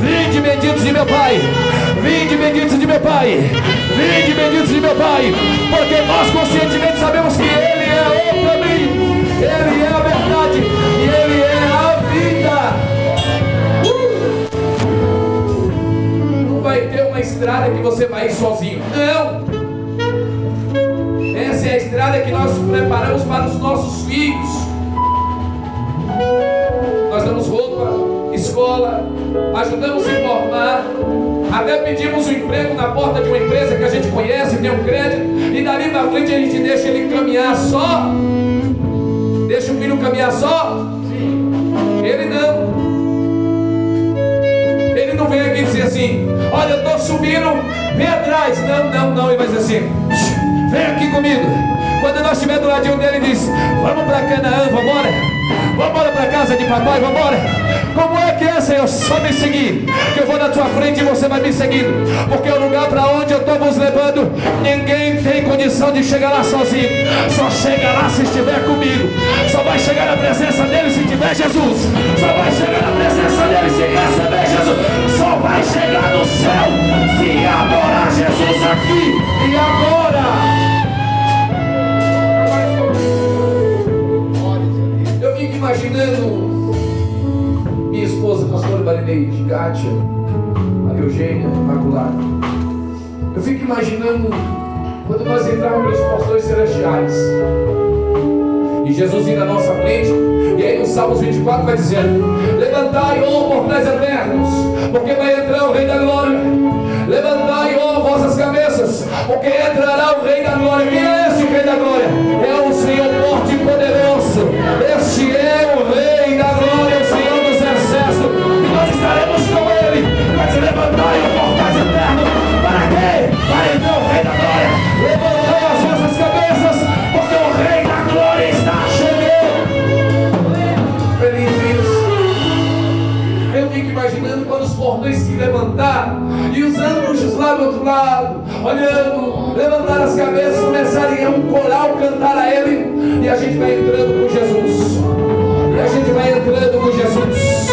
Vinde, benditos de meu Pai. Vinde, benditos de meu Pai. Vinde, benditos de meu Pai. Porque nós conscientemente sabemos que Ele é o caminho. Ele é a verdade. Uma estrada que você vai ir sozinho. Não! Essa é a estrada que nós preparamos para os nossos filhos. Nós damos roupa, escola, ajudamos a informar, até pedimos um emprego na porta de uma empresa que a gente conhece, tem um crédito, e dali para frente a gente deixa ele caminhar só. Deixa o filho caminhar só. Não vem aqui dizer assim: Olha, eu estou subindo, vem atrás. Não, não, não. Ele vai dizer assim: Vem aqui comigo. Quando nós estiver do ladinho dele, ele diz: Vamos para Canaã, vamos embora. Vamos embora para casa de papai, vamos embora. Como é que é, Senhor? Só me seguir. Que eu vou na tua frente e você vai me seguindo. Porque o lugar para onde eu estou nos levando, ninguém tem condição de chegar lá sozinho. Só chega lá se estiver comigo. Só vai chegar na presença dele e Jesus ir na nossa frente, e aí no Salmos 24 vai dizendo: Levantai, ó portais eternos, porque vai entrar o Rei da Glória. Levantai, ó vossas cabeças, porque entrará o Rei outro lado, olhando, levantar as cabeças, começarem a um coral cantar a Ele, e a gente vai entrando com Jesus, e a gente vai entrando com Jesus,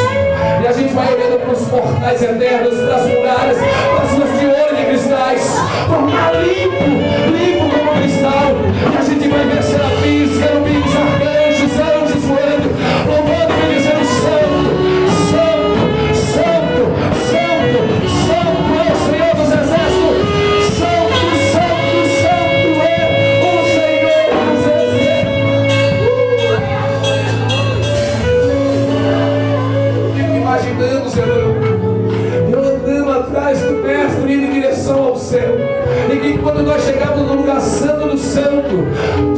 e a gente vai olhando para os portais eternos, para as muralhas, para as ruas de ouro de cristais, tornar limpo, limpo como cristal, e a gente vai ver serafins, querubins, arcanjos, chegamos no lugar santo do santo,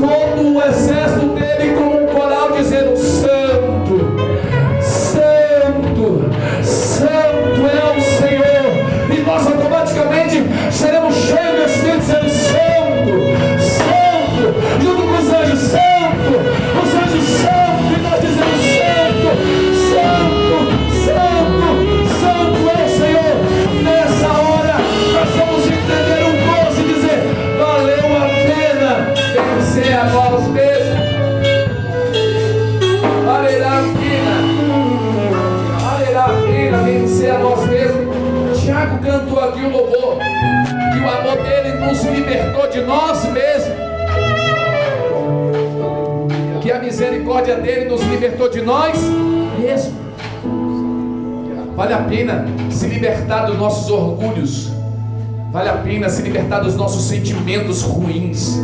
nós mesmos. Que a misericórdia dele nos libertou de nós mesmos. Vale a pena se libertar dos nossos orgulhos. Vale a pena se libertar dos nossos sentimentos ruins.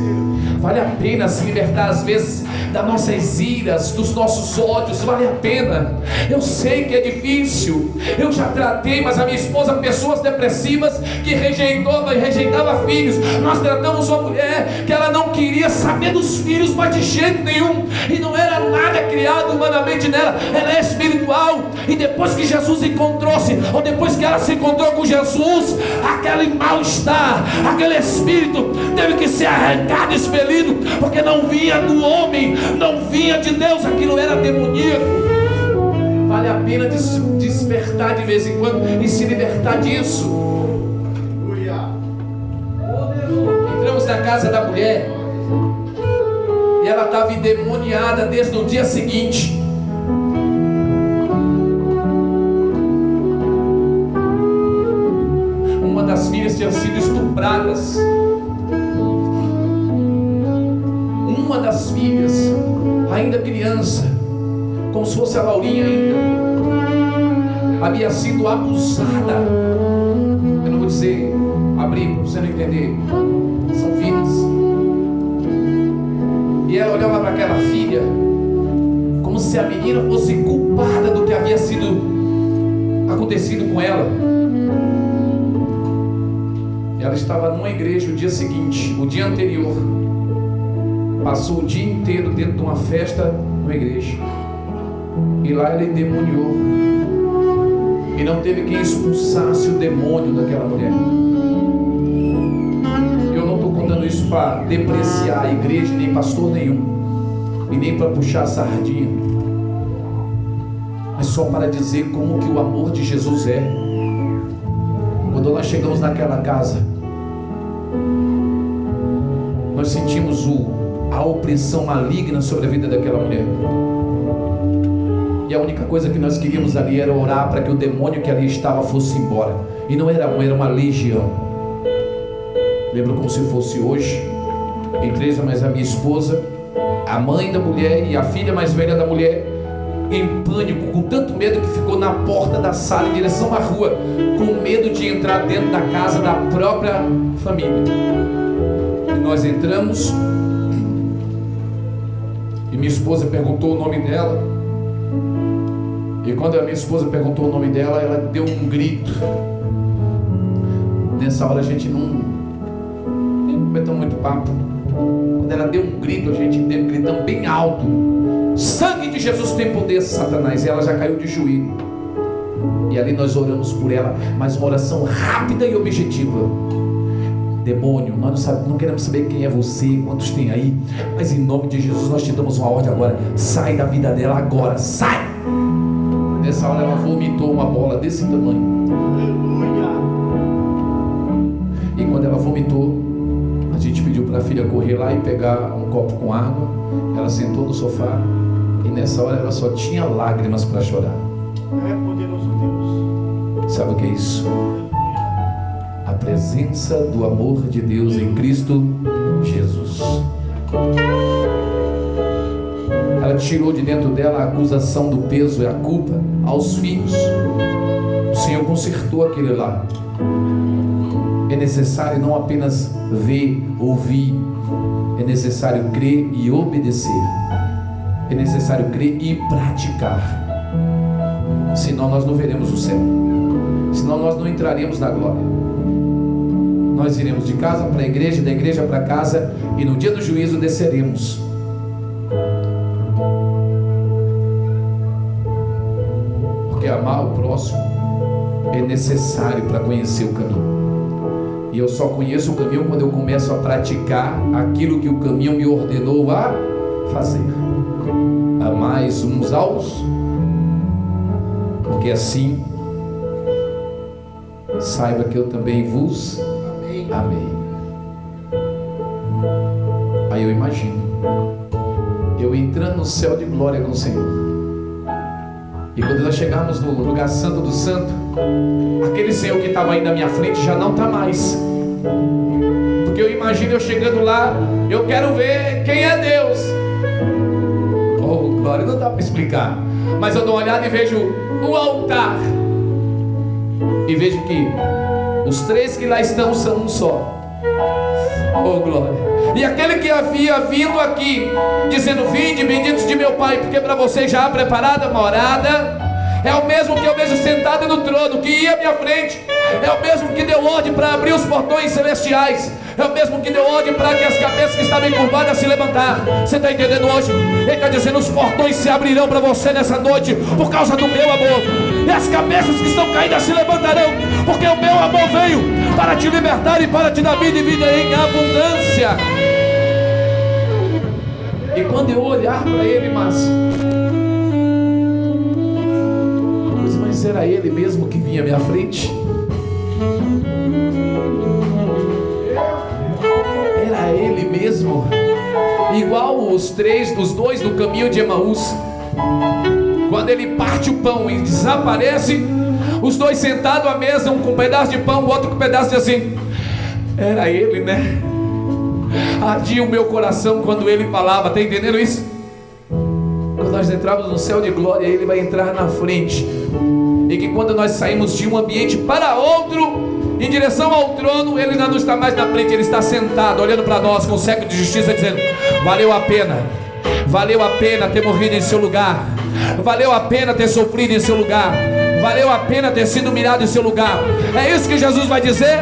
Vale a pena se libertar, às vezes, das nossas iras, dos nossos ódios, vale a pena. Eu sei que é difícil. Eu já tratei, mas a minha esposa, pessoas depressivas que rejeitou, rejeitava filhos. Nós tratamos uma mulher que ela não queria saber dos filhos, mas de jeito nenhum. E não era nada criado humanamente nela, ela é espiritual. E depois que Jesus encontrou-se, ou depois que ela se encontrou com Jesus, aquele mal-estar, aquele espírito teve que ser arrancado, expelido, porque não vinha do homem, não vinha de Deus, aquilo era demoníaco. Vale a pena despertar de vez em quando e se libertar disso. Entramos na casa da mulher e ela estava endemoniada desde o dia seguinte. Uma das filhas tinha sido estupradas. Uma das filhas, ainda criança, como se fosse a Laurinha ainda, havia sido abusada. Eu não vou dizer abrir para você não entender. São vidas. E ela olhava para aquela filha como se a menina fosse culpada do que havia sido acontecido com ela. Ela estava numa igreja o dia seguinte, o dia anterior. Passou o dia inteiro dentro de uma festa numa igreja. E lá ela endemoniou. E não teve quem expulsasse o demônio daquela mulher. Eu não estou contando isso para depreciar a igreja, nem pastor nenhum. E nem para puxar a sardinha. Mas só para dizer como que o amor de Jesus é. Quando nós chegamos naquela casa, nós sentimos o, a opressão maligna sobre a vida daquela mulher. E a única coisa que nós queríamos ali era orar para que o demônio que ali estava fosse embora. E não era um, era uma legião. Lembro como se fosse hoje. Entrei mais a minha esposa, a mãe da mulher e a filha mais velha da mulher, em pânico, com tanto medo que ficou na porta da sala em direção à rua, com medo de entrar dentro da casa da própria família. E nós entramos, e minha esposa perguntou o nome dela. E quando a minha esposa perguntou o nome dela, ela deu um grito. Nessa hora a gente não nem cometeu muito papo. Quando ela deu um grito, a gente deu um gritão bem alto. Sangue de Jesus tem poder, Satanás. E ela já caiu de joelho. E ali nós oramos por ela, mas uma oração rápida e objetiva. Demônio, nós não, sabe, não queremos saber quem é você, quantos tem aí, mas em nome de Jesus nós te damos uma ordem agora. Sai da vida dela agora, sai! Nessa hora ela vomitou uma bola desse tamanho. E quando ela vomitou, a gente pediu para a filha correr lá e pegar um copo com água. Ela sentou no sofá e nessa hora ela só tinha lágrimas para chorar. É poderoso Deus. Sabe o que é isso? Presença do amor de Deus em Cristo Jesus. Ela tirou de dentro dela a acusação do peso e a culpa aos filhos. O Senhor consertou aquele lá. É necessário não apenas ver, ouvir, é necessário crer e obedecer. É necessário crer e praticar. Senão nós não veremos o céu. Senão nós não entraremos na glória. Nós iremos de casa para a igreja, da igreja para casa e no dia do juízo desceremos. Porque amar o próximo é necessário para conhecer o caminho. E eu só conheço o caminho quando eu começo a praticar aquilo que o caminho me ordenou a fazer. Amais uns aos, porque assim saiba que eu também vos amei. Aí eu imagino eu entrando no céu de glória com o Senhor. E quando nós chegarmos no lugar santo do santo, aquele Senhor que estava aí na minha frente já não está mais. Porque eu imagino eu chegando lá, eu quero ver quem é Deus. Oh, glória, não dá para explicar. Mas eu dou uma olhada e vejo o altar. E vejo que os três que lá estão são um só. Oh, glória. E aquele que havia vindo aqui, dizendo: Vinde, benditos de meu Pai, porque para vocês já há preparada morada. É o mesmo que eu vejo sentado no trono, que ia à minha frente. É o mesmo que deu ordem para abrir os portões celestiais. É o mesmo que deu ordem para que as cabeças que estavam encurvadas se levantar. Você está entendendo hoje? Ele está dizendo: os portões se abrirão para você nessa noite por causa do meu amor. E as cabeças que estão caídas se levantarão, porque o meu amor veio para te libertar e para te dar vida e vida em abundância. E quando eu olhar para ele, mas mas era ele mesmo que vinha à minha frente? Era ele mesmo, igual os três, os dois do caminho de Emaús. Quando ele parte o pão e desaparece, os dois sentados à mesa, um com um pedaço de pão, o outro com um pedaço de assim. Era ele, né? Ardia o meu coração quando ele falava, tá entendendo isso? Quando nós entramos no céu de glória, ele vai entrar na frente. E que quando nós saímos de um ambiente para outro, em direção ao trono, ele não está mais na frente, ele está sentado, olhando para nós com o século de justiça, dizendo: Valeu a pena, valeu a pena ter morrido em seu lugar, valeu a pena ter sofrido em seu lugar, valeu a pena ter sido humilhado em seu lugar. É isso que Jesus vai dizer?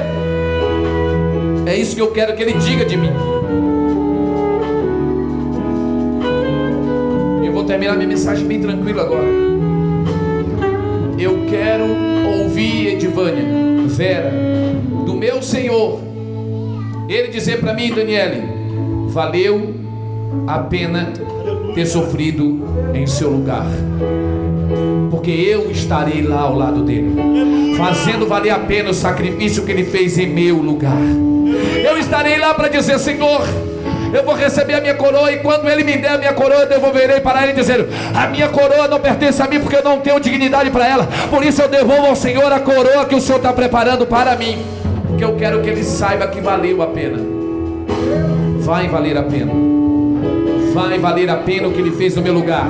É isso que eu quero que ele diga de mim. Eu vou terminar minha mensagem bem tranquilo agora eu quero ouvir Edivânia, Vera, do meu Senhor, ele dizer para mim, Daniele, valeu a pena ter sofrido em seu lugar, porque eu estarei lá ao lado dele, fazendo valer a pena o sacrifício que ele fez em meu lugar. Eu estarei lá para dizer, Senhor, eu vou receber a minha coroa e quando ele me der a minha coroa, eu devolverei para ele dizendo: A minha coroa não pertence a mim porque eu não tenho dignidade para ela. Por isso eu devolvo ao Senhor a coroa que o Senhor está preparando para mim, porque eu quero que ele saiba que valeu a pena. Vai valer a pena. Vai valer a pena o que ele fez no meu lugar.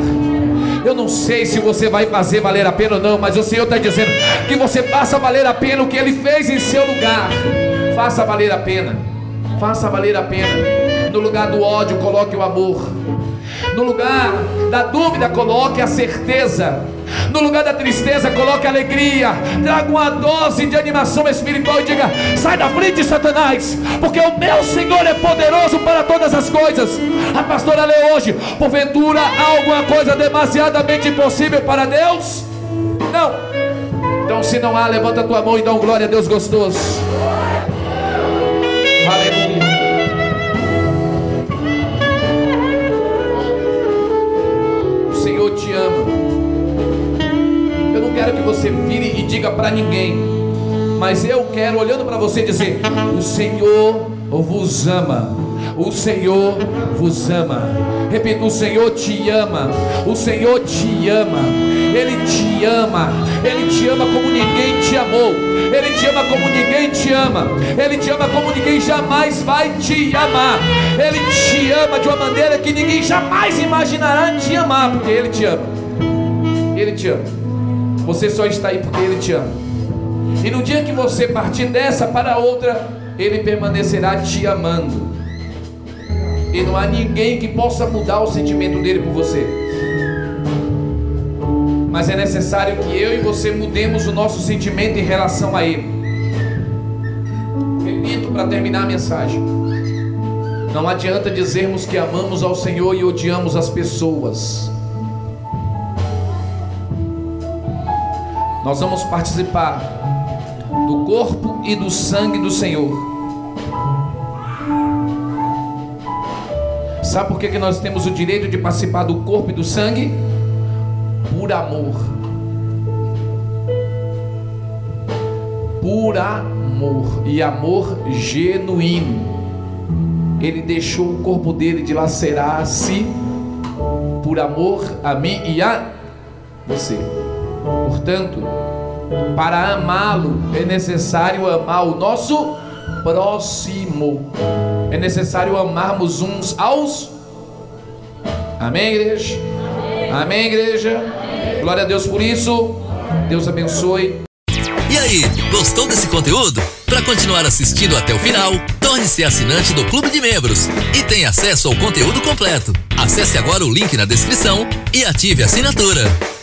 Eu não sei se você vai fazer valer a pena ou não, mas o Senhor está dizendo que você faça valer a pena o que Ele fez em seu lugar. Faça valer a pena. Faça valer a pena. No lugar do ódio, coloque o amor. No lugar da dúvida, coloque a certeza. No lugar da tristeza, coloque alegria. Traga uma dose de animação espiritual e diga: sai da frente, Satanás, porque o meu Senhor é poderoso para todas as coisas. A pastora leu hoje: porventura há alguma coisa demasiadamente impossível para Deus? Não. Então, se não há, levanta tua mão e dá um glória a Deus gostoso. Você vire e diga para ninguém, mas eu quero, olhando para você, dizer: O Senhor vos ama. O Senhor vos ama. Repita: O Senhor te ama. O Senhor te ama. Ele te ama. Ele te ama como ninguém te amou. Ele te ama como ninguém te ama. Ele te ama como ninguém jamais vai te amar. Ele te ama de uma maneira que ninguém jamais imaginará te amar, porque Ele te ama. Ele te ama. Você só está aí porque Ele te ama. E no dia que você partir dessa para outra, Ele permanecerá te amando. E não há ninguém que possa mudar o sentimento dele por você. Mas é necessário que eu e você mudemos o nosso sentimento em relação a Ele. Repito para terminar a mensagem. Não adianta dizermos que amamos ao Senhor e odiamos as pessoas. Nós vamos participar do corpo e do sangue do Senhor. Sabe por que, que nós temos o direito de participar do corpo e do sangue? Por amor. Por amor. E amor genuíno. Ele deixou o corpo dele dilacerar-se por amor a mim e a você. Portanto, para amá-lo é necessário amar o nosso próximo. É necessário amarmos uns aos. Amém, igreja? Amém, Amém igreja? Amém. Glória a Deus por isso. Deus abençoe. E aí, gostou desse conteúdo? Para continuar assistindo até o final, torne-se assinante do Clube de Membros e tenha acesso ao conteúdo completo. Acesse agora o link na descrição e ative a assinatura.